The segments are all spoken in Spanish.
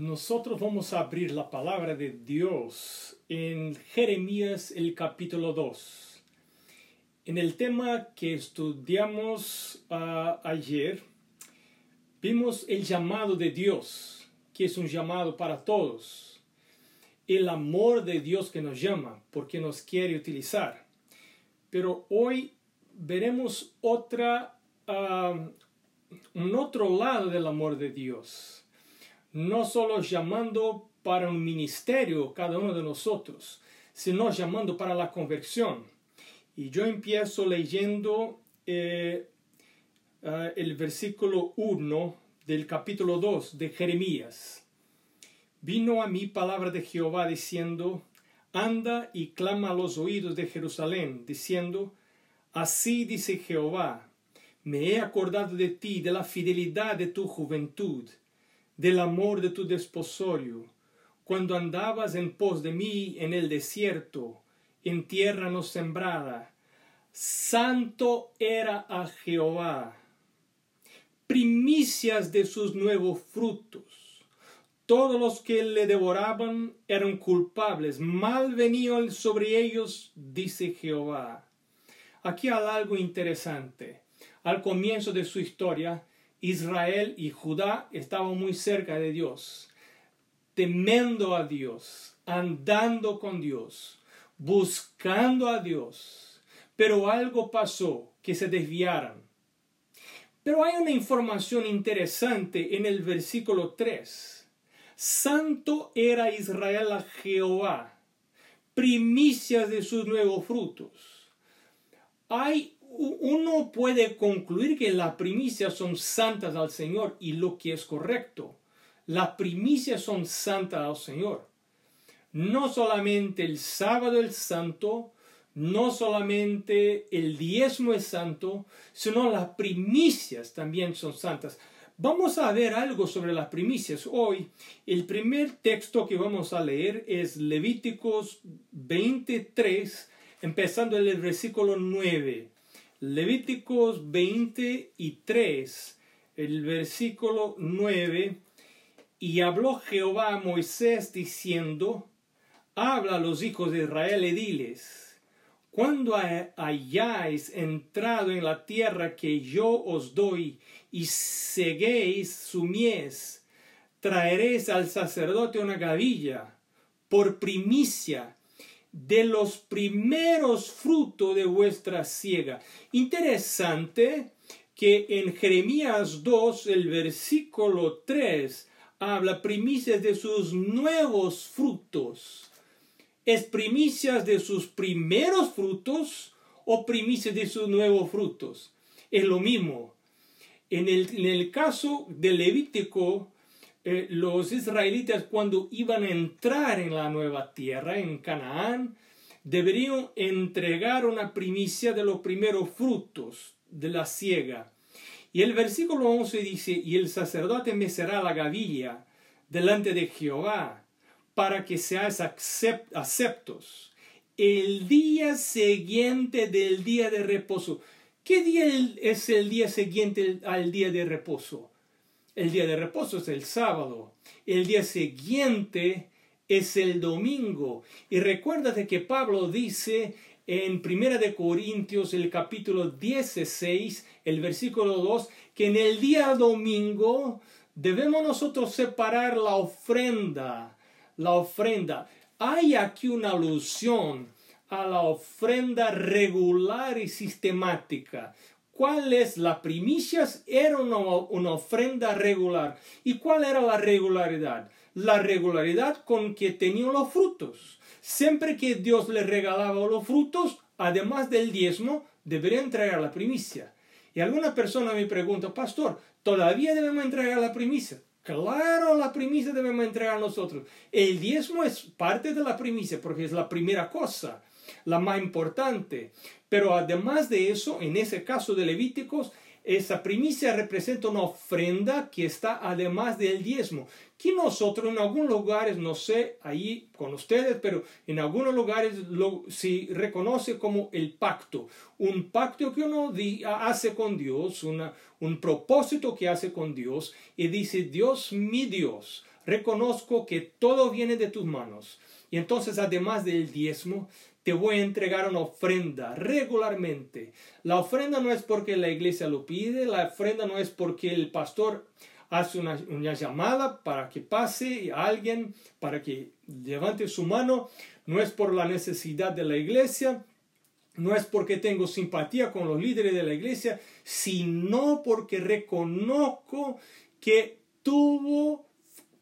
Nosotros vamos a abrir la palabra de Dios en Jeremías el capítulo 2. En el tema que estudiamos ah, ayer, vimos el llamado de Dios, que es un llamado para todos. El amor de Dios que nos llama, porque nos quiere utilizar. Pero hoy veremos otra, ah, un otro lado del amor de Dios no solo llamando para un ministerio cada uno de nosotros, sino llamando para la conversión. Y yo empiezo leyendo eh, eh, el versículo 1 del capítulo 2 de Jeremías. Vino a mí palabra de Jehová diciendo, anda y clama a los oídos de Jerusalén, diciendo, así dice Jehová, me he acordado de ti, de la fidelidad de tu juventud del amor de tu desposorio, cuando andabas en pos de mí en el desierto, en tierra no sembrada. Santo era a Jehová, primicias de sus nuevos frutos. Todos los que le devoraban eran culpables, mal venía sobre ellos, dice Jehová. Aquí hay algo interesante. Al comienzo de su historia, Israel y Judá estaban muy cerca de Dios, temiendo a Dios, andando con Dios, buscando a Dios. Pero algo pasó, que se desviaron. Pero hay una información interesante en el versículo 3. Santo era Israel a Jehová, primicias de sus nuevos frutos. Hay uno puede concluir que las primicias son santas al Señor y lo que es correcto. Las primicias son santas al Señor. No solamente el sábado es santo, no solamente el diezmo es santo, sino las primicias también son santas. Vamos a ver algo sobre las primicias hoy. El primer texto que vamos a leer es Levíticos 23, empezando en el versículo 9. Levíticos 23, el versículo 9, y habló Jehová a Moisés diciendo, habla a los hijos de Israel y diles, cuando hayáis entrado en la tierra que yo os doy y seguéis su mies, traeréis al sacerdote una gavilla por primicia de los primeros frutos de vuestra siega. Interesante que en Jeremías 2, el versículo 3, habla primicias de sus nuevos frutos. ¿Es primicias de sus primeros frutos o primicias de sus nuevos frutos? Es lo mismo. En el, en el caso de Levítico, eh, los israelitas cuando iban a entrar en la nueva tierra, en Canaán, deberían entregar una primicia de los primeros frutos de la siega. Y el versículo 11 dice, y el sacerdote mecerá la gavilla delante de Jehová para que seáis aceptos el día siguiente del día de reposo. ¿Qué día es el día siguiente al día de reposo? El día de reposo es el sábado. El día siguiente es el domingo. Y recuérdate que Pablo dice en Primera de Corintios, el capítulo 16, el versículo 2, que en el día domingo debemos nosotros separar la ofrenda. La ofrenda. Hay aquí una alusión a la ofrenda regular y sistemática. ¿Cuál es la primicias? Era una, ofrenda regular. ¿Y cuál era la regularidad? La regularidad con que tenían los frutos. Siempre que Dios le regalaba los frutos, además del diezmo, debería entregar la primicia. Y alguna persona me pregunta, pastor, ¿todavía debemos entregar la primicia? Claro, la primicia debemos entregar nosotros. El diezmo es parte de la primicia porque es la primera cosa la más importante. Pero además de eso, en ese caso de Levíticos, esa primicia representa una ofrenda que está además del diezmo, que nosotros en algunos lugares, no sé, ahí con ustedes, pero en algunos lugares lo, se reconoce como el pacto, un pacto que uno hace con Dios, una, un propósito que hace con Dios, y dice, Dios mi Dios, reconozco que todo viene de tus manos. Y entonces, además del diezmo, te voy a entregar una ofrenda regularmente. La ofrenda no es porque la iglesia lo pide, la ofrenda no es porque el pastor hace una, llamada para que pase alguien, para que levante su mano, no es por la necesidad de la iglesia, no es porque tengo simpatía con los líderes de la iglesia, sino porque reconozco que tuvo,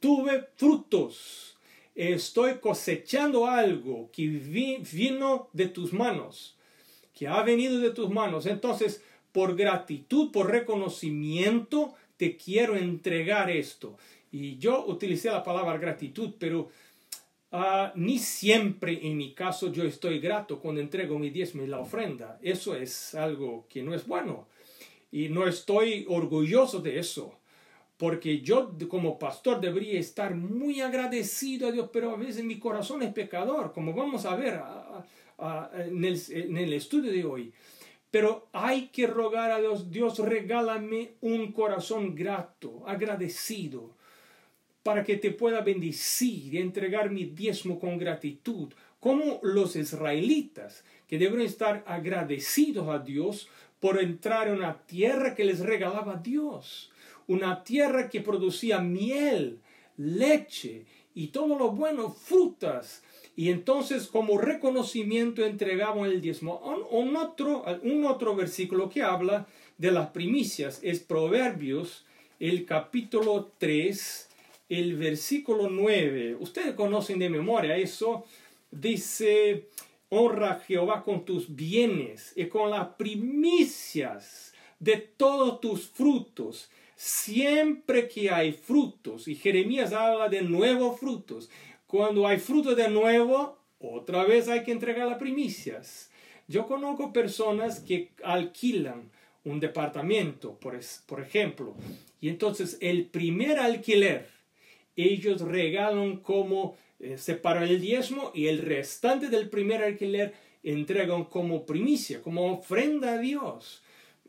tuve frutos. Estoy cosechando algo que vino de tus manos, que ha venido de tus manos. Entonces, por gratitud, por reconocimiento, te quiero entregar esto. Y yo utilicé la palabra gratitud, pero ah, ni siempre en mi caso yo estoy grato cuando entrego mi diezmo y la ofrenda. Eso es algo que no es bueno. Y no estoy orgulloso de eso. Porque yo como pastor debería estar muy agradecido a Dios, pero a veces mi corazón es pecador, como vamos a ver en, el, en el estudio de hoy. Pero hay que rogar a Dios, Dios regálame un corazón grato, agradecido, para que te pueda bendecir y entregar mi diezmo con gratitud, como los israelitas, que deben estar agradecidos a Dios por entrar en una tierra que les regalaba Dios, una tierra que producía miel, leche y todo lo bueno, frutas, y entonces como reconocimiento entregaban el diezmo. Un, otro, un otro versículo que habla de las primicias es Proverbios, el capítulo 3, el versículo 9. Ustedes conocen de memoria eso. Dice, honra a Jehová con tus bienes y con las primicias de todos tus frutos. Siempre que hay frutos, y Jeremías habla de nuevos frutos, cuando hay fruto de nuevo, otra vez hay que entregar las primicias. Yo conozco personas que alquilan un departamento, por, por ejemplo, y entonces el primer alquiler, ellos regalan como eh, separan el diezmo y el restante del primer alquiler entregan como primicia, como ofrenda a Dios.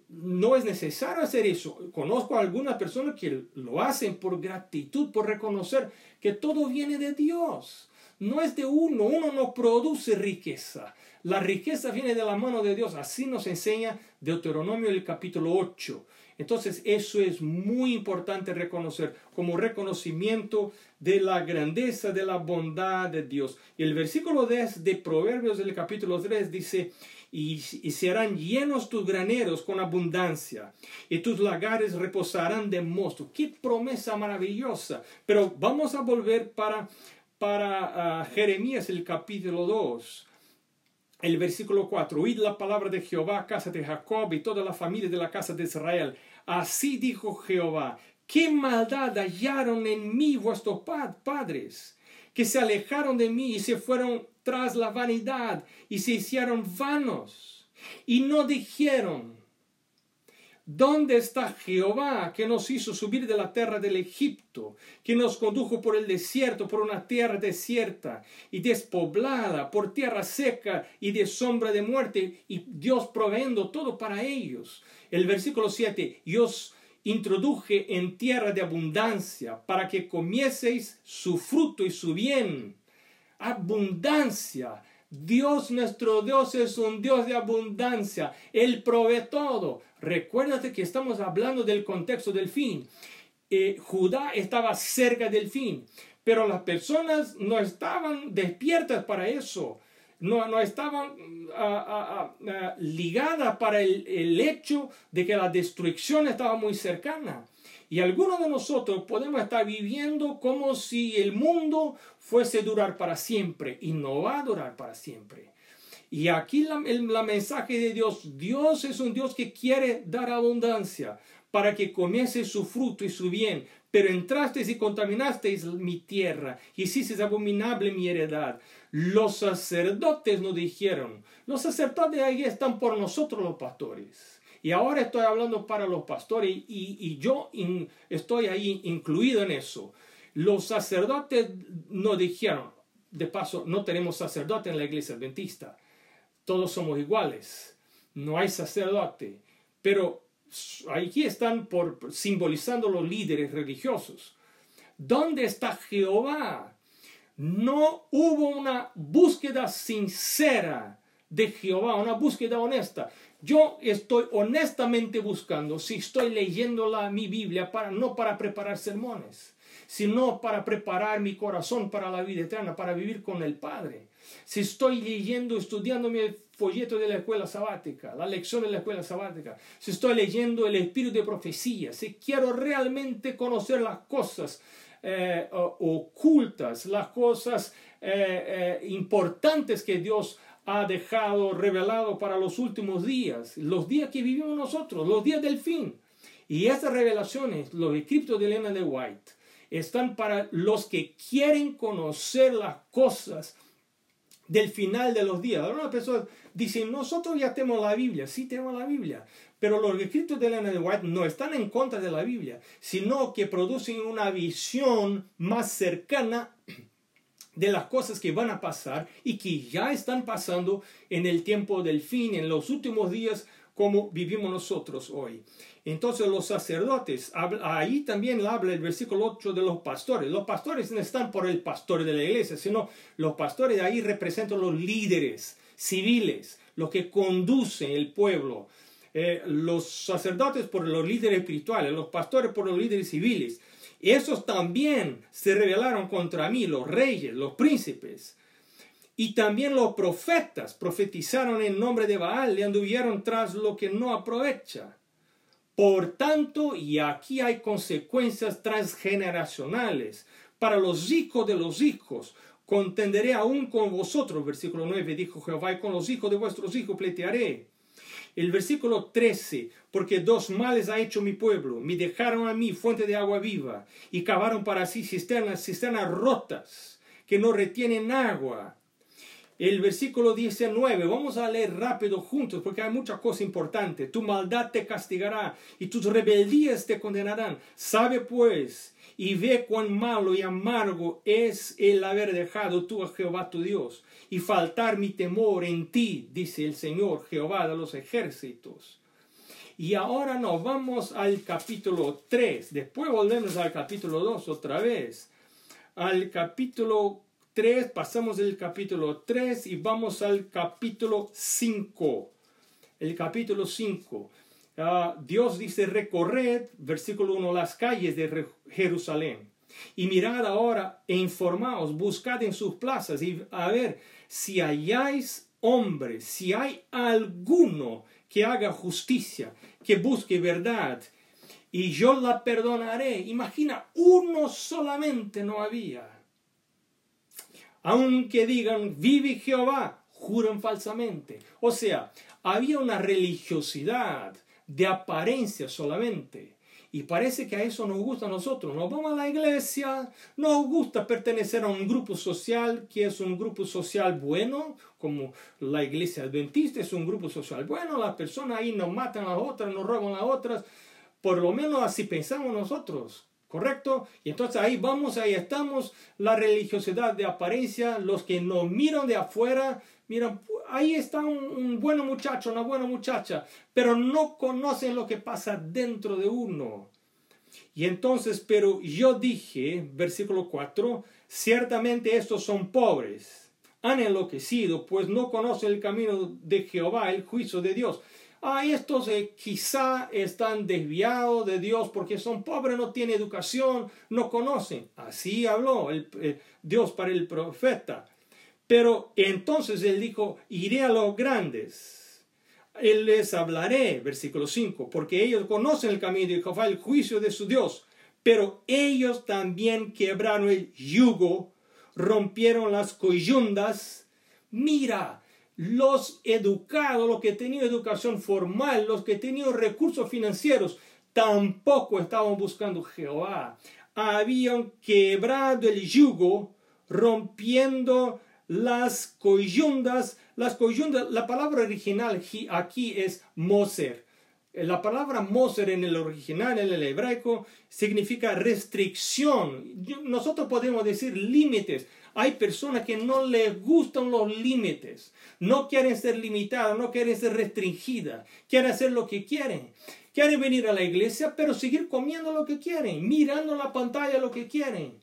No es necesario hacer eso. Conozco a algunas personas que lo hacen por gratitud, por reconocer que todo viene de Dios. No es de uno, uno no produce riqueza. La riqueza viene de la mano de Dios. Así nos enseña Deuteronomio el capítulo 8. Entonces eso es muy importante reconocer como reconocimiento de la grandeza, de la bondad de Dios. Y el versículo 10 de Proverbios del capítulo 3 dice, y, serán llenos tus graneros con abundancia, y tus lagares reposarán de mosto. Qué promesa maravillosa. Pero vamos a volver para, para ah, Jeremías, el capítulo 2. El versículo 4, oíd la palabra de Jehová, casa de Jacob y toda la familia de la casa de Israel. Así dijo Jehová, qué maldad hallaron en mí vuestros padres, que se alejaron de mí y se fueron tras la vanidad y se hicieron vanos y no dijeron, ¿dónde está Jehová que nos hizo subir de la tierra del Egipto, que nos condujo por el desierto, por una tierra desierta y despoblada, por tierra seca y de sombra de muerte, y Dios proveendo todo para ellos? El versículo 7, Dios introduje en tierra de abundancia para que comieseis su fruto y su bien abundancia. Dios nuestro Dios es un Dios de abundancia. Él provee todo. Recuérdate que estamos hablando del contexto del fin. Eh, Judá estaba cerca del fin, pero las personas no estaban despiertas para eso. No, no estaban ah, ah, ah, ligadas para el, el hecho de que la destrucción estaba muy cercana. Y algunos de nosotros podemos estar viviendo como si el mundo fuese durar para siempre y no va a durar para siempre. Y aquí la, el mensaje de Dios, Dios es un Dios que quiere dar abundancia para que comience su fruto y su bien. Pero entrasteis y contaminasteis mi tierra, hicisteis abominable mi heredad. Los sacerdotes nos dijeron, los sacerdotes ahí están por nosotros los pastores. Y ahora estoy hablando para los pastores y, yo estoy ahí incluido en eso. Los sacerdotes nos dijeron, de paso, no tenemos sacerdote en la iglesia adventista. Todos somos iguales. No hay sacerdote. Pero aquí están por, simbolizando los líderes religiosos. ¿dónde está Jehová? No hubo una búsqueda sincera de Jehová, una búsqueda honesta. Yo estoy honestamente buscando si estoy leyendo la, mi Biblia para, no para preparar sermones, sino para preparar mi corazón para la vida eterna, para vivir con el Padre. Si estoy leyendo, estudiando mi folleto de la escuela sabática, la lección de la escuela sabática, si estoy leyendo el espíritu de profecía, si quiero realmente conocer las cosas eh, ocultas, las cosas eh, eh, importantes que Dios ha dejado revelado para los últimos días, los días que vivimos nosotros, los días del fin. Y estas revelaciones, los escritos de Elena de White, están para los que quieren conocer las cosas del final de los días. Algunas personas dicen, nosotros ya tenemos la Biblia, sí tenemos la Biblia, pero los escritos de Elena de White no están en contra de la Biblia, sino que producen una visión más cercana de las cosas que van a pasar y que ya están pasando en el tiempo del fin, en los últimos días, como vivimos nosotros hoy. Entonces los sacerdotes, ahí también habla el versículo 8 de los pastores. Los pastores no están por el pastor de la iglesia, sino los pastores ahí representan los líderes civiles, los que conducen el pueblo. Eh, los sacerdotes por los líderes espirituales, los pastores por los líderes civiles. Esos también se rebelaron contra mí, los reyes, los príncipes. Y también los profetas profetizaron en nombre de Baal y anduvieron tras lo que no aprovecha. Por tanto, y aquí hay consecuencias transgeneracionales para los hijos de los hijos. Contenderé aún con vosotros, versículo 9, dijo Jehová, y con los hijos de vuestros hijos pleitearé. El versículo 13, porque dos males ha hecho mi pueblo, me dejaron a mí fuente de agua viva y cavaron para sí cisternas, cisternas rotas que no retienen agua. El versículo 19, vamos a leer rápido juntos porque hay mucha cosa importante. Tu maldad te castigará y tus rebeldías te condenarán. Sabe pues y ve cuán malo y amargo es el haber dejado tú a Jehová tu Dios y faltar mi temor en ti, dice el Señor Jehová de los ejércitos. Y ahora nos vamos al capítulo 3, después volvemos al capítulo 2 otra vez. Al capítulo 3, pasamos del capítulo 3 y vamos al capítulo 5. El capítulo 5. Ah, Dios dice, recorred, versículo 1, las calles de Jerusalén. Y mirad ahora e informaos, buscad en sus plazas y a ver si hayáis hombres, si hay alguno que haga justicia, que busque verdad, y yo la perdonaré. Imagina, uno solamente no había. Aunque digan, vive Jehová, juran falsamente. O sea, había una religiosidad de apariencia solamente. Y parece que a eso nos gusta a nosotros. Nos vamos a la iglesia, nos gusta pertenecer a un grupo social que es un grupo social bueno, como la iglesia adventista es un grupo social bueno, las personas ahí nos matan a las otras, nos roban a las otras. Por lo menos así pensamos nosotros, ¿correcto? Y entonces ahí vamos, ahí estamos, la religiosidad de apariencia, los que nos miran de afuera, miran, ahí está un, un buen muchacho, una buena muchacha, pero no conocen lo que pasa dentro de uno. Y entonces, pero yo dije, versículo 4, ciertamente estos son pobres, han enloquecido, pues no conocen el camino de Jehová, el juicio de Dios. Ah, estos eh, quizá están desviados de Dios porque son pobres, no tienen educación, no conocen. Así habló el, eh, Dios para el profeta. Pero entonces él dijo, iré a los grandes. Él les hablaré, versículo 5, porque ellos conocen el camino de Jehová, el juicio de su Dios. Pero ellos también quebraron el yugo, rompieron las coyundas. Mira, los educados, los que tenían educación formal, los que tenían recursos financieros, tampoco estaban buscando Jehová. Habían quebrado el yugo, rompiendo las coyundas, las coyundas, la palabra original aquí es Moser, La palabra Moser en el original, en el hebraico, significa restricción. Nosotros podemos decir límites. Hay personas que no les gustan los límites, no quieren ser limitadas, no quieren ser restringidas, quieren hacer lo que quieren. Quieren venir a la iglesia, pero seguir comiendo lo que quieren, mirando la pantalla lo que quieren,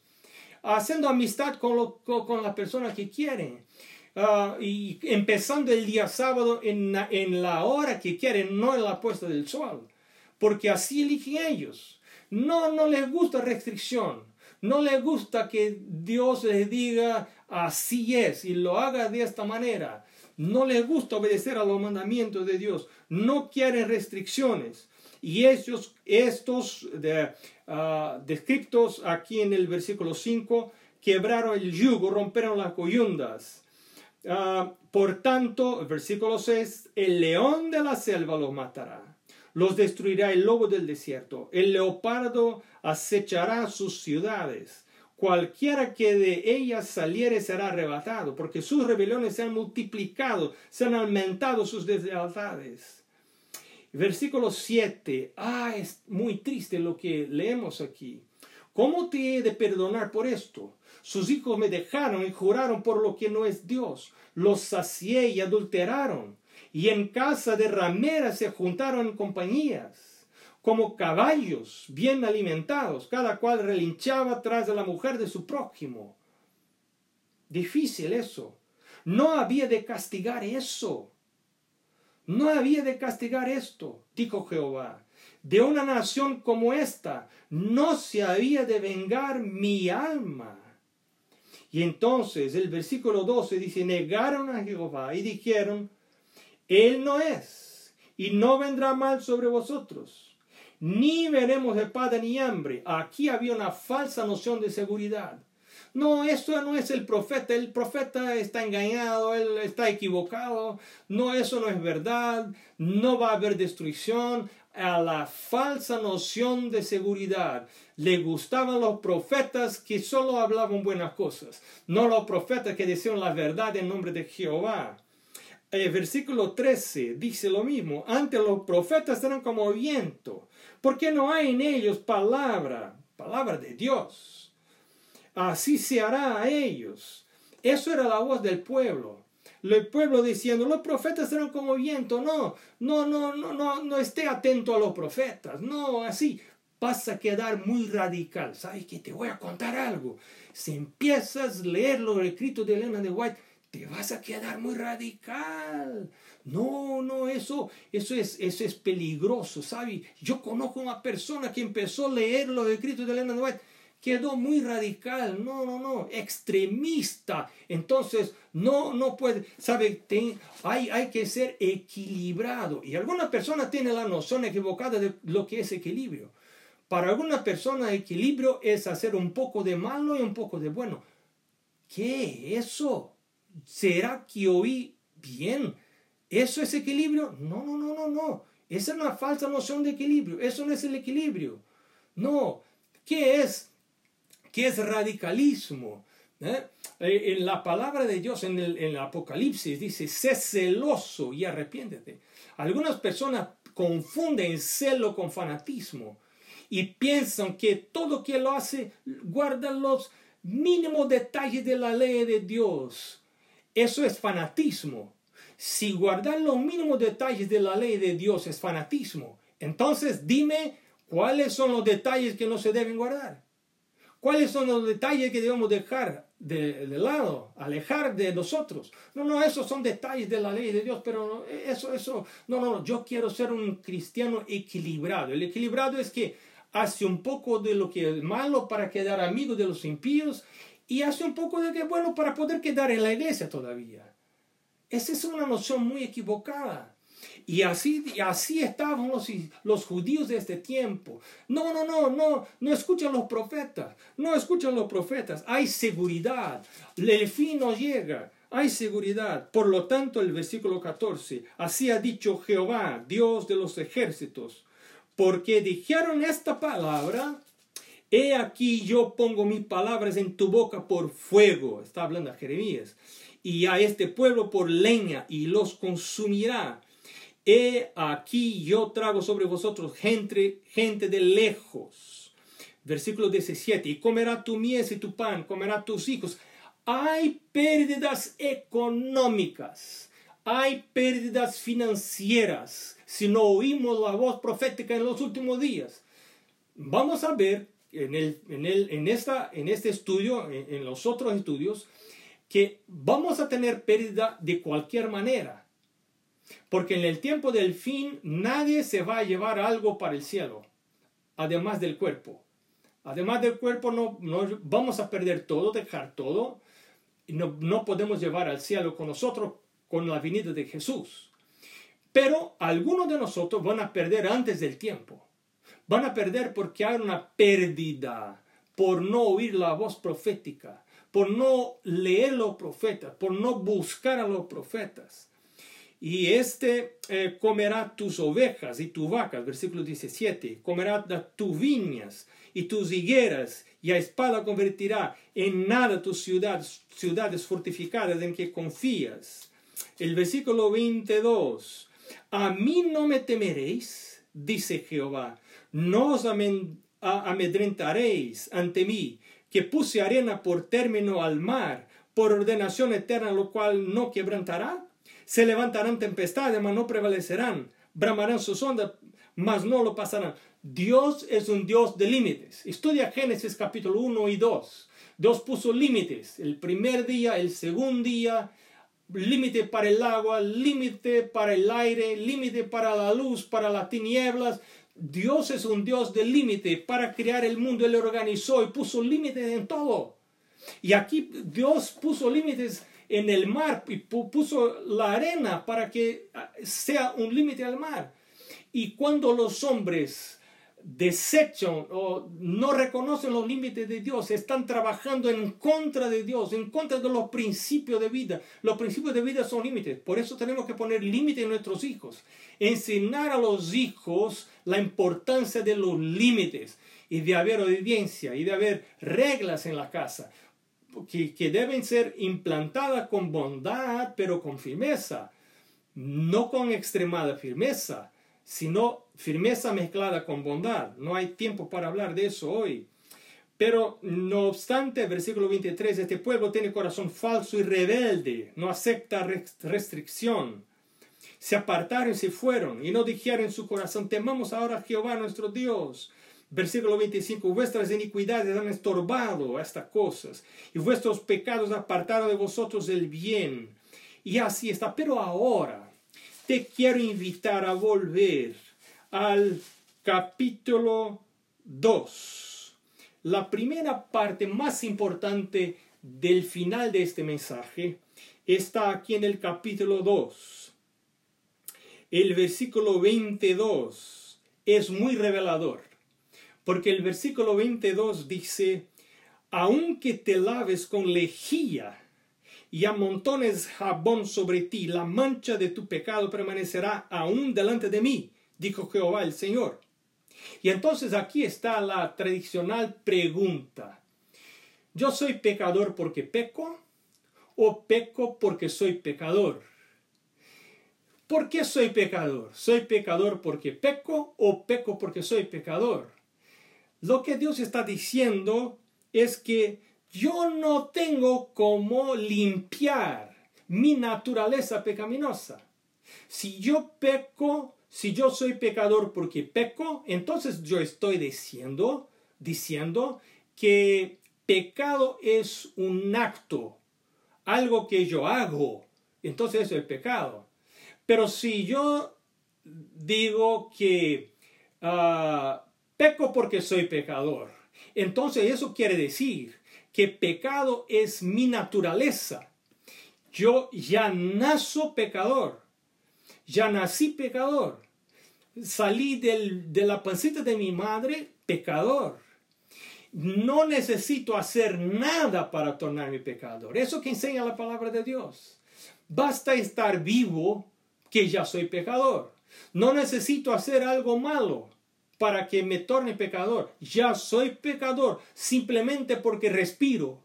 haciendo amistad con, con, las personas que quieren. Ah, y empezando el día sábado en, en la hora que quieren, no en la puesta del sol, porque así eligen ellos. No, no les gusta restricción, no les gusta que Dios les diga así es y lo haga de esta manera. No les gusta obedecer a los mandamientos de Dios, no quieren restricciones. Y estos, estos ah, descriptos aquí en el versículo 5 quebraron el yugo, rompieron las coyundas. Ah, por tanto, versículo 6, el león de la selva los matará, los destruirá el lobo del desierto, el leopardo acechará sus ciudades. Cualquiera que de ellas saliere será arrebatado, porque sus rebeliones se han multiplicado, se han aumentado sus deslealtades. Versículo 7. Ah, es muy triste lo que leemos aquí. ¿Cómo te he de perdonar por esto? Sus hijos me dejaron y juraron por lo que no es Dios. Los sacié y adulteraron. Y en casa de rameras se juntaron en compañías, como caballos bien alimentados, cada cual relinchaba tras de la mujer de su prójimo. Difícil eso. No había de castigar eso. No había de castigar esto, dijo Jehová. De una nación como esta no se había de vengar mi alma. Y entonces el versículo 12 dice, negaron a Jehová y dijeron, Él no es, y no vendrá mal sobre vosotros, ni veremos espada ni hambre. Aquí había una falsa noción de seguridad. No, eso no es el profeta, el profeta está engañado, él está equivocado, no, eso no es verdad, no va a haber destrucción, a la falsa noción de seguridad. Le gustaban los profetas que solo hablaban buenas cosas, no los profetas que decían la verdad en nombre de Jehová. El versículo 13 dice lo mismo, antes los profetas eran como viento, porque no hay en ellos palabra, palabra de Dios así se hará a ellos. Eso era la voz del pueblo. El pueblo diciendo, los profetas serán como viento. No, no, no, no, no, no esté atento a los profetas. No, así vas a quedar muy radical. ¿Sabes que Te voy a contar algo. Si empiezas a leer los escritos de Elena de White, te vas a quedar muy radical. No, no, eso, eso es, eso es peligroso, ¿sabes? Yo conozco una persona que empezó a leer los escritos de Elena de White quedó muy radical, no, no, no, extremista. Entonces, no, no puede, sabe, hay, hay que ser equilibrado. Y alguna persona tiene la noción equivocada de lo que es equilibrio. Para alguna persona, equilibrio es hacer un poco de malo y un poco de bueno. ¿Qué? ¿Eso? ¿Será que oí bien? ¿Eso es equilibrio? No, no, no, no, no. Esa es una falsa noción de equilibrio. Eso no es el equilibrio. No. ¿Qué es? ¿Qué es radicalismo? ¿Eh? Eh, en la palabra de Dios, en el, Apocalipsis, dice, sé celoso y arrepiéntete. Algunas personas confunden celo con fanatismo y piensan que todo que lo hace guarda los mínimos detalles de la ley de Dios. Eso es fanatismo. Si guardar los mínimos detalles de la ley de Dios es fanatismo, entonces dime cuáles son los detalles que no se deben guardar. ¿Cuáles son los detalles que debemos dejar de, lado, alejar de nosotros? No, no, esos son detalles de la ley de Dios, pero eso, eso, no, no, yo quiero ser un cristiano equilibrado. El equilibrado es que hace un poco de lo que es malo para quedar amigo de los impíos y hace un poco de que es bueno para poder quedar en la iglesia todavía. Esa es una noción muy equivocada. Y así, así estaban los, los judíos de este tiempo. No, no, no, no, no escuchan los profetas, no escuchan los profetas. Hay seguridad, el fin no llega, hay seguridad. Por lo tanto, el versículo 14, así ha dicho Jehová, Dios de los ejércitos, porque dijeron esta palabra, he aquí yo pongo mis palabras en tu boca por fuego, está hablando a Jeremías, y a este pueblo por leña, y los consumirá he aquí yo trago sobre vosotros gente, gente de lejos. Versículo 17, y comerá tu mies y tu pan, comerá tus hijos. Hay pérdidas económicas, hay pérdidas financieras si no oímos la voz profética en los últimos días. Vamos a ver en, el, en, el, en, esta, en este estudio, en, en los otros estudios, que vamos a tener pérdida de cualquier manera. Porque en el tiempo del fin nadie se va a llevar algo para el cielo, además del cuerpo. Además del cuerpo no, vamos a perder todo, dejar todo, no, no podemos llevar al cielo con nosotros con la venida de Jesús. Pero algunos de nosotros van a perder antes del tiempo. Van a perder porque hay una pérdida por no oír la voz profética, por no leer los profetas, por no buscar a los profetas. Y este eh, comerá tus ovejas y tus vacas, versículo 17, comerá tus viñas y tus higueras, y a espada convertirá en nada tus ciudades, ciudades fortificadas en que confías. El versículo 22, a mí no me temeréis, dice Jehová, no os amedrentaréis ante mí, que puse arena por término al mar, por ordenación eterna, lo cual no quebrantará. Se levantarán tempestades, mas no prevalecerán. Bramarán sus ondas, mas no lo pasarán. Dios es un Dios de límites. Estudia Génesis capítulo 1 y 2. Dios puso límites. El primer día, el segundo día, límite para el agua, límite para el aire, límite para la luz, para las tinieblas. Dios es un Dios de límite. Para crear el mundo, Él organizó y puso límites en todo. Y aquí Dios puso límites en el mar y puso la arena para que ah, sea un límite al mar. Y cuando los hombres desechan o no reconocen los límites de Dios, están trabajando en contra de Dios, en contra de los principios de vida. Los principios de vida son límites, por eso tenemos que poner límites en nuestros hijos, enseñar a los hijos la importancia de los límites y de haber obediencia y de haber reglas en la casa que, deben ser implantadas con bondad, pero con firmeza, no con extremada firmeza sino firmeza mezclada con bondad. No hay tiempo para hablar de eso hoy. Pero no obstante, versículo 23, este pueblo tiene corazón falso y rebelde, no acepta restricción. Se apartaron y se fueron y no dijeron en su corazón, temamos ahora a Jehová nuestro Dios. Versículo 25, vuestras iniquidades han estorbado estas cosas y vuestros pecados apartaron de vosotros el bien. Y así está. Pero ahora, te quiero invitar a volver al capítulo 2. La primera parte más importante del final de este mensaje está aquí en el capítulo 2. El versículo 22 es muy revelador, porque el versículo 22 dice, aunque te laves con lejía, y amontones jabón sobre ti, la mancha de tu pecado permanecerá aún delante de mí, dijo Jehová el Señor. Y entonces aquí está la tradicional pregunta. ¿Yo soy pecador porque peco o peco porque soy pecador? ¿Por qué soy pecador? ¿Soy pecador porque peco o peco porque soy pecador? Lo que Dios está diciendo es que yo no tengo cómo limpiar mi naturaleza pecaminosa. Si yo peco, si yo soy pecador porque peco, entonces yo estoy diciendo, diciendo que pecado es un acto, algo que yo hago. Entonces eso es pecado. Pero si yo digo que ah, peco porque soy pecador, entonces eso quiere decir que pecado es mi naturaleza. Yo ya nazo pecador. Ya nací pecador. Salí de la pancita de mi madre pecador. No necesito hacer nada para tornarme pecador. Eso que enseña la palabra de Dios. Basta estar vivo que ya soy pecador. No necesito hacer algo malo para que me torne pecador. Ya soy pecador simplemente porque respiro.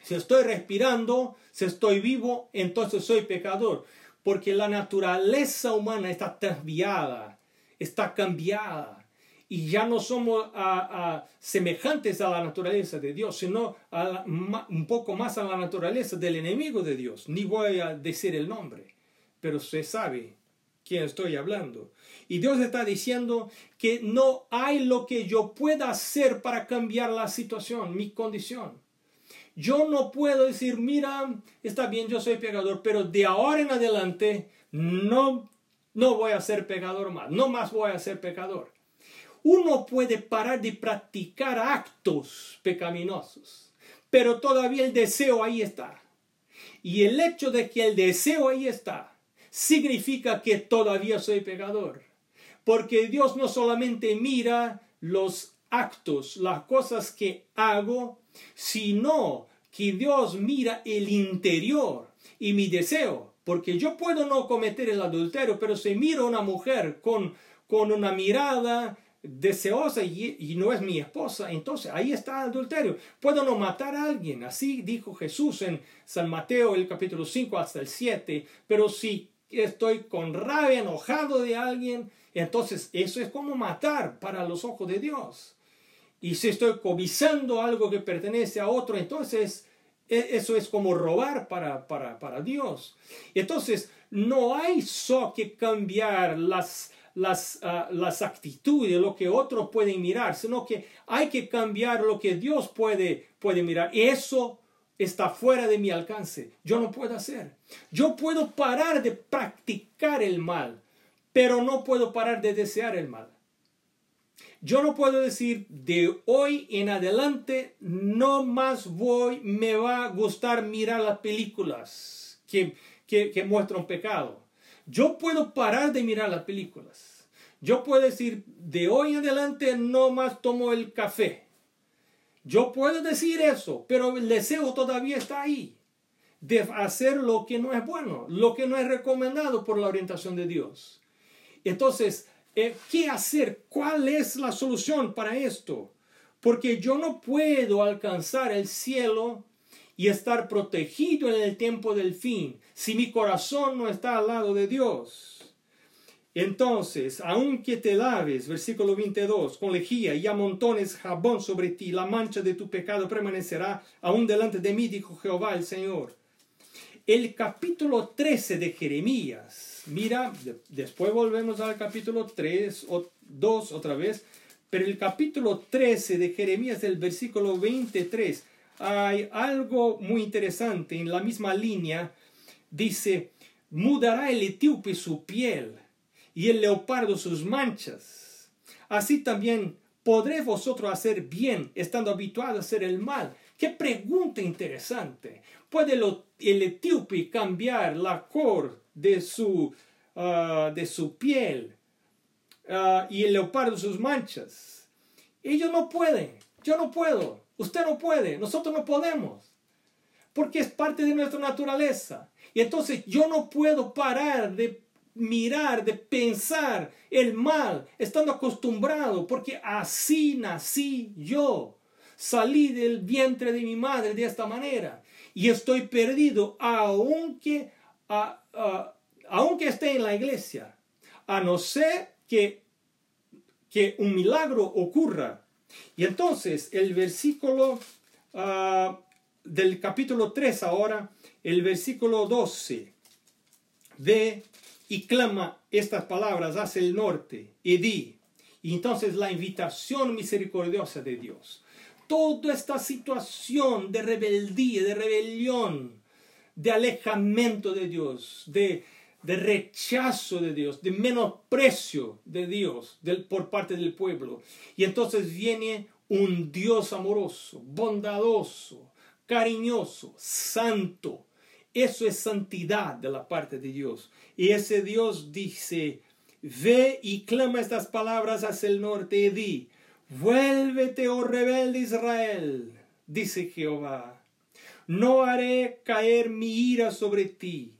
Si estoy respirando, si estoy vivo, entonces soy pecador. porque la naturaleza humana está desviada, está cambiada. Y ya no somos semejantes a la naturaleza de Dios, sino un poco más a la naturaleza del enemigo de Dios. Ni voy a decir el nombre, pero se sabe quién estoy hablando. Y Dios está diciendo que no hay lo que yo pueda hacer para cambiar la situación, mi condición. Yo no puedo decir, mira, está bien, yo soy pecador, pero de ahora en adelante no, no voy a ser pecador más, no más voy a ser pecador. Uno puede parar de practicar actos pecaminosos, pero todavía el deseo ahí está. Y el hecho de que el deseo ahí está, significa que todavía soy pecador. Porque Dios no solamente mira los actos, las cosas que hago, sino que Dios mira el interior y mi deseo. Porque yo puedo no cometer el adulterio, pero si miro a una mujer con, con una mirada deseosa y, no es mi esposa, entonces ahí está el adulterio. Puedo no matar a alguien, así dijo Jesús en San Mateo el capítulo 5 hasta el 7, pero si estoy con rabia, enojado de alguien, entonces eso es como matar para los ojos de Dios. Y si estoy cobizando algo que pertenece a otro, entonces e, eso es como robar para, para, para Dios. Entonces, no hay solo que cambiar las, las, uh, las actitudes, lo que otros pueden mirar, sino que hay que cambiar lo que Dios puede, puede mirar. Eso está fuera de mi alcance. Yo no puedo hacer. Yo puedo parar de practicar el mal, pero no puedo parar de desear el mal. Yo no puedo decir de hoy en adelante no más voy, me va a gustar mirar las películas que, que, muestran pecado. Yo puedo parar de mirar las películas. Yo puedo decir de hoy en adelante no más tomo el café. Yo puedo decir eso, pero el deseo todavía está ahí de hacer lo que no es bueno, lo que no es recomendado por la orientación de Dios. Entonces, eh, ¿Qué hacer? ¿Cuál es la solución para esto? Porque yo no puedo alcanzar el cielo y estar protegido en el tiempo del fin si mi corazón no está al lado de Dios. Entonces, aunque te laves, versículo 22, con lejía y amontones jabón sobre ti, la mancha de tu pecado permanecerá aún delante de mí, dijo Jehová el Señor. El capítulo 13 de Jeremías Mira, después volvemos al capítulo 3 o 2 otra vez, pero el capítulo 13 de Jeremías, el versículo 23, hay algo muy interesante en la misma línea. Dice, mudará el etíope su piel y el leopardo sus manchas. Así también podré vosotros hacer bien, estando habituados a hacer el mal. Qué pregunta interesante. ¿Puede el etíope cambiar la cor de su, ah, de su piel ah, y el leopardo sus manchas. Ellos no pueden, yo no puedo, usted no puede, nosotros no podemos, porque es parte de nuestra naturaleza. Y entonces yo no puedo parar de mirar, de pensar el mal, estando acostumbrado, porque así nací yo. Salí del vientre de mi madre de esta manera y estoy perdido, aunque aunque esté en la iglesia, a no ser que, que un milagro ocurra. Y entonces el versículo ah, del capítulo 3 ahora, el versículo 12, ve y clama estas palabras hacia el norte y di. Y entonces la invitación misericordiosa de Dios. Toda esta situación de rebeldía, de rebelión, de alejamiento de Dios, de, de rechazo de Dios, de menosprecio de Dios por parte del pueblo. Y entonces viene un Dios amoroso, bondadoso, cariñoso, santo. Eso es santidad de la parte de Dios. Y ese Dios dice, ve y clama estas palabras hacia el norte y di, vuélvete, oh rebelde Israel, dice Jehová no haré caer mi ira sobre ti,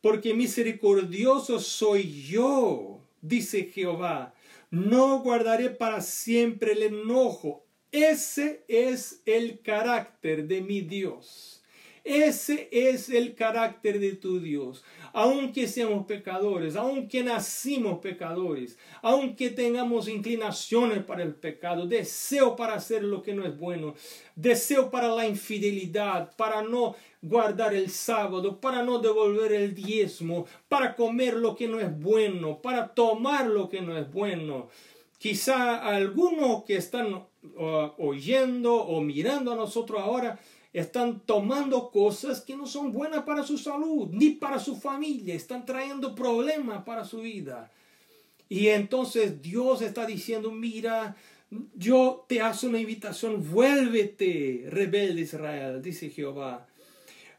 porque misericordioso soy yo, dice Jehová. No guardaré para siempre el enojo. Ese es el carácter de mi Dios. Ese es el carácter de tu Dios. Aunque seamos pecadores, aunque nacimos pecadores, aunque tengamos inclinaciones para el pecado, deseo para hacer lo que no es bueno, deseo para la infidelidad, para no guardar el sábado, para no devolver el diezmo, para comer lo que no es bueno, para tomar lo que no es bueno. Quizá algunos que están uh, oyendo o mirando a nosotros ahora están tomando cosas que no son buenas para su salud, ni para su familia, están trayendo problemas para su vida. Y entonces Dios está diciendo, mira, yo te hago una invitación, vuélvete, rebelde Israel, dice Jehová.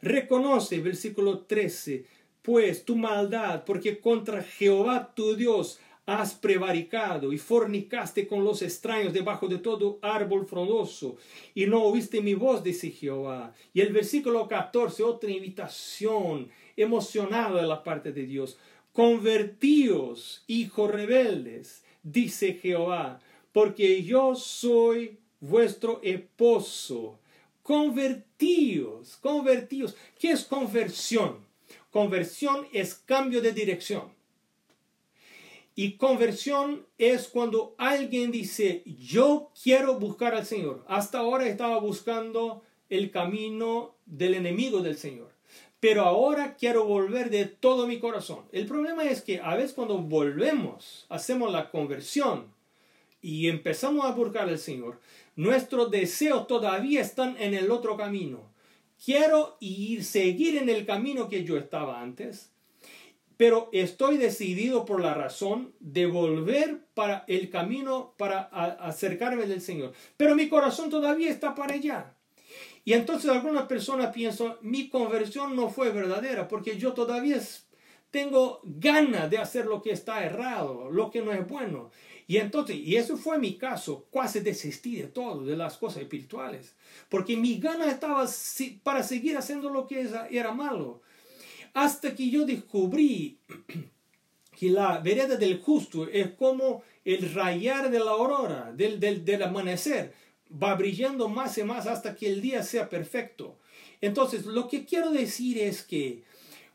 Reconoce, versículo 13, pues tu maldad, porque contra Jehová tu Dios has prevaricado y fornicaste con los extraños debajo de todo árbol frondoso y no oíste mi voz, dice Jehová. Y el versículo 14, otra invitación emocionada de la parte de Dios. Convertíos, hijos rebeldes, dice Jehová, porque yo soy vuestro esposo. Convertíos, convertíos. ¿Qué es conversión? Conversión es cambio de dirección. Y conversión es cuando alguien dice, yo quiero buscar al Señor. Hasta ahora estaba buscando el camino del enemigo del Señor. Pero ahora quiero volver de todo mi corazón. El problema es que a veces cuando volvemos, hacemos la conversión y empezamos a buscar al Señor, nuestros deseos todavía están en el otro camino. Quiero ir, seguir en el camino que yo estaba antes, pero estoy decidido por la razón de volver para el camino para acercarme del Señor. Pero mi corazón todavía está para allá. Y entonces algunas personas piensan, mi conversión no fue verdadera porque yo todavía tengo ganas de hacer lo que está errado, lo que no es bueno. Y entonces, y eso fue mi caso, casi desistí de todo, de las cosas espirituales, porque mi gana estaba para seguir haciendo lo que era malo. Hasta que yo descubrí que la vereda del justo es como el rayar de la aurora, del, del, del amanecer, va brillando más y más hasta que el día sea perfecto. Entonces, lo que quiero decir es que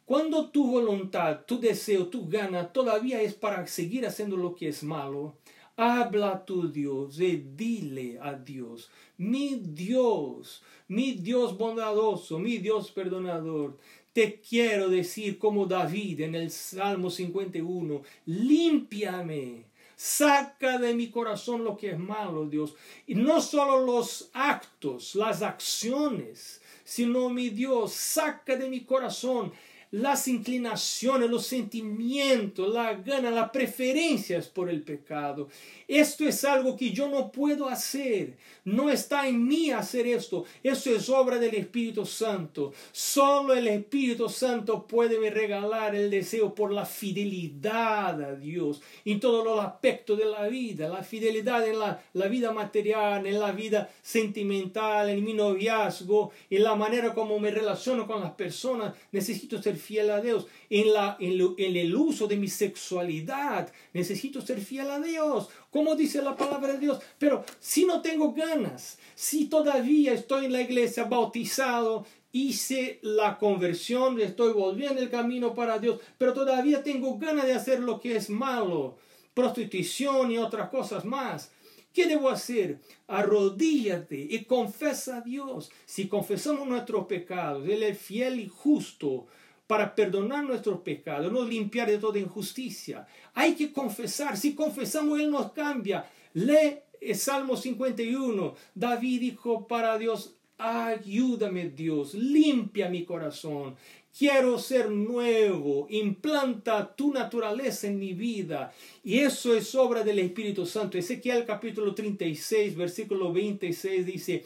cuando tu voluntad, tu deseo, tu gana todavía es para seguir haciendo lo que es malo, habla a tu Dios y dile a Dios, mi Dios, mi Dios bondadoso, mi Dios perdonador, te quiero decir como David en el Salmo 51, límpiame, saca de mi corazón lo que es malo, Dios. Y no solo los actos, las acciones, sino mi Dios, saca de mi corazón las inclinaciones, los sentimientos, la gana, las preferencias por el pecado. Esto es algo que yo no puedo hacer. No está en mí hacer esto. Eso es obra del Espíritu Santo. Solo el Espíritu Santo puede me regalar el deseo por la fidelidad a Dios en todos los aspectos de la vida. La fidelidad en la, la vida material, en la vida sentimental, en mi noviazgo, en la manera como me relaciono con las personas. Necesito ser fiel a Dios. En, la, en, en el uso de mi sexualidad, necesito ser fiel a Dios como dice la palabra de Dios. Pero si no tengo ganas, si todavía estoy en la iglesia bautizado, hice la conversión, estoy volviendo el camino para Dios, pero todavía tengo ganas de hacer lo que es malo, prostitución y otras cosas más. ¿Qué debo hacer? Arrodíllate y confesa a Dios. Si confesamos nuestros pecados, Él es fiel y justo para perdonar nuestros pecados, nos limpiar de toda injusticia. Hay que confesar, si confesamos Él nos cambia. Lee el Salmo 51, David dijo para Dios, ayúdame Dios, limpia mi corazón. Quiero ser nuevo, implanta tu naturaleza en mi vida. Y eso es obra del Espíritu Santo. Ezequiel capítulo 36, versículo 26 dice,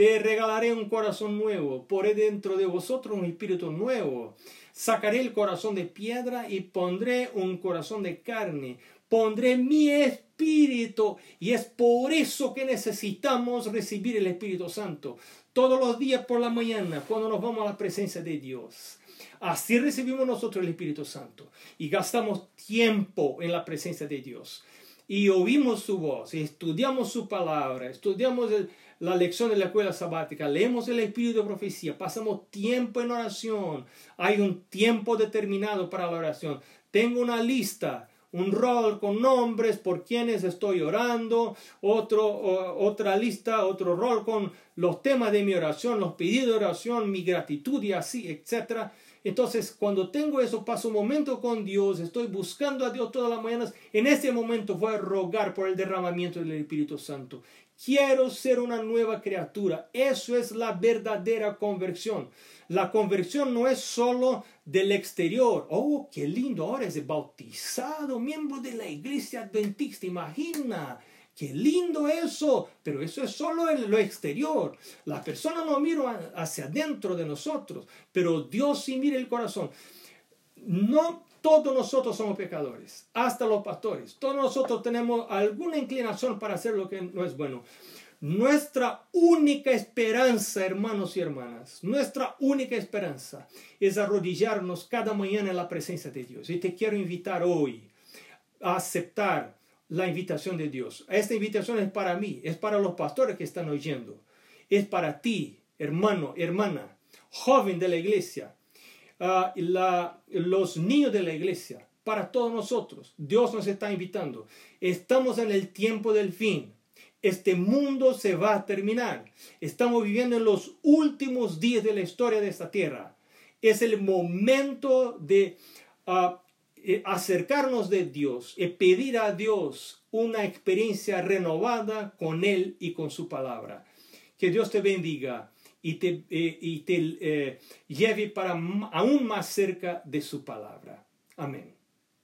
te regalaré un corazón nuevo, poré dentro de vosotros un espíritu nuevo Sacaré el corazón de piedra y pondré un corazón de carne. Pondré mi espíritu. Y es por eso que necesitamos recibir el Espíritu Santo. Todos los días por la mañana, cuando nos vamos a la presencia de Dios. Así recibimos nosotros el Espíritu Santo. Y gastamos tiempo en la presencia de Dios. Y oímos su voz, y estudiamos su palabra, estudiamos la lección de la escuela sabática, leemos el espíritu de profecía, pasamos tiempo en oración, hay un tiempo determinado para la oración. Tengo una lista, un rol con nombres por quienes estoy orando, otro, otra lista, otro rol con los temas de mi oración, los pedidos de oración, mi gratitud y así, etc. Entonces, cuando tengo eso, paso un momento con Dios, estoy buscando a Dios todas las mañanas, en ese momento voy a rogar por el derramamiento del Espíritu Santo. Quiero ser una nueva criatura. Eso es la verdadera conversión. La conversión no es solo del exterior. Oh, qué lindo, ahora es bautizado, miembro de la iglesia adventista. Imagina, qué lindo eso. Pero eso es solo en lo exterior. La persona no mira hacia adentro de nosotros, pero Dios sí mira el corazón. No todos nosotros somos pecadores, hasta los pastores. Todos nosotros tenemos alguna inclinación para hacer lo que no es bueno. Nuestra única esperanza, hermanos y hermanas, nuestra única esperanza es arrodillarnos cada mañana en la presencia de Dios. Y te quiero invitar hoy a aceptar la invitación de Dios. Esta invitación es para mí, es para los pastores que están oyendo, es para ti, hermano, hermana, joven de la iglesia, Ah, los niños de la iglesia, para todos nosotros. Dios nos está invitando. Estamos en el tiempo del fin. Este mundo se va a terminar. Estamos viviendo en los últimos días de la historia de esta tierra. Es el momento de ah, eh, acercarnos de Dios y pedir a Dios una experiencia renovada con Él y con su palabra. Que Dios te bendiga y te, eh, y te eh, lleve para aún más cerca de su palabra. Amén.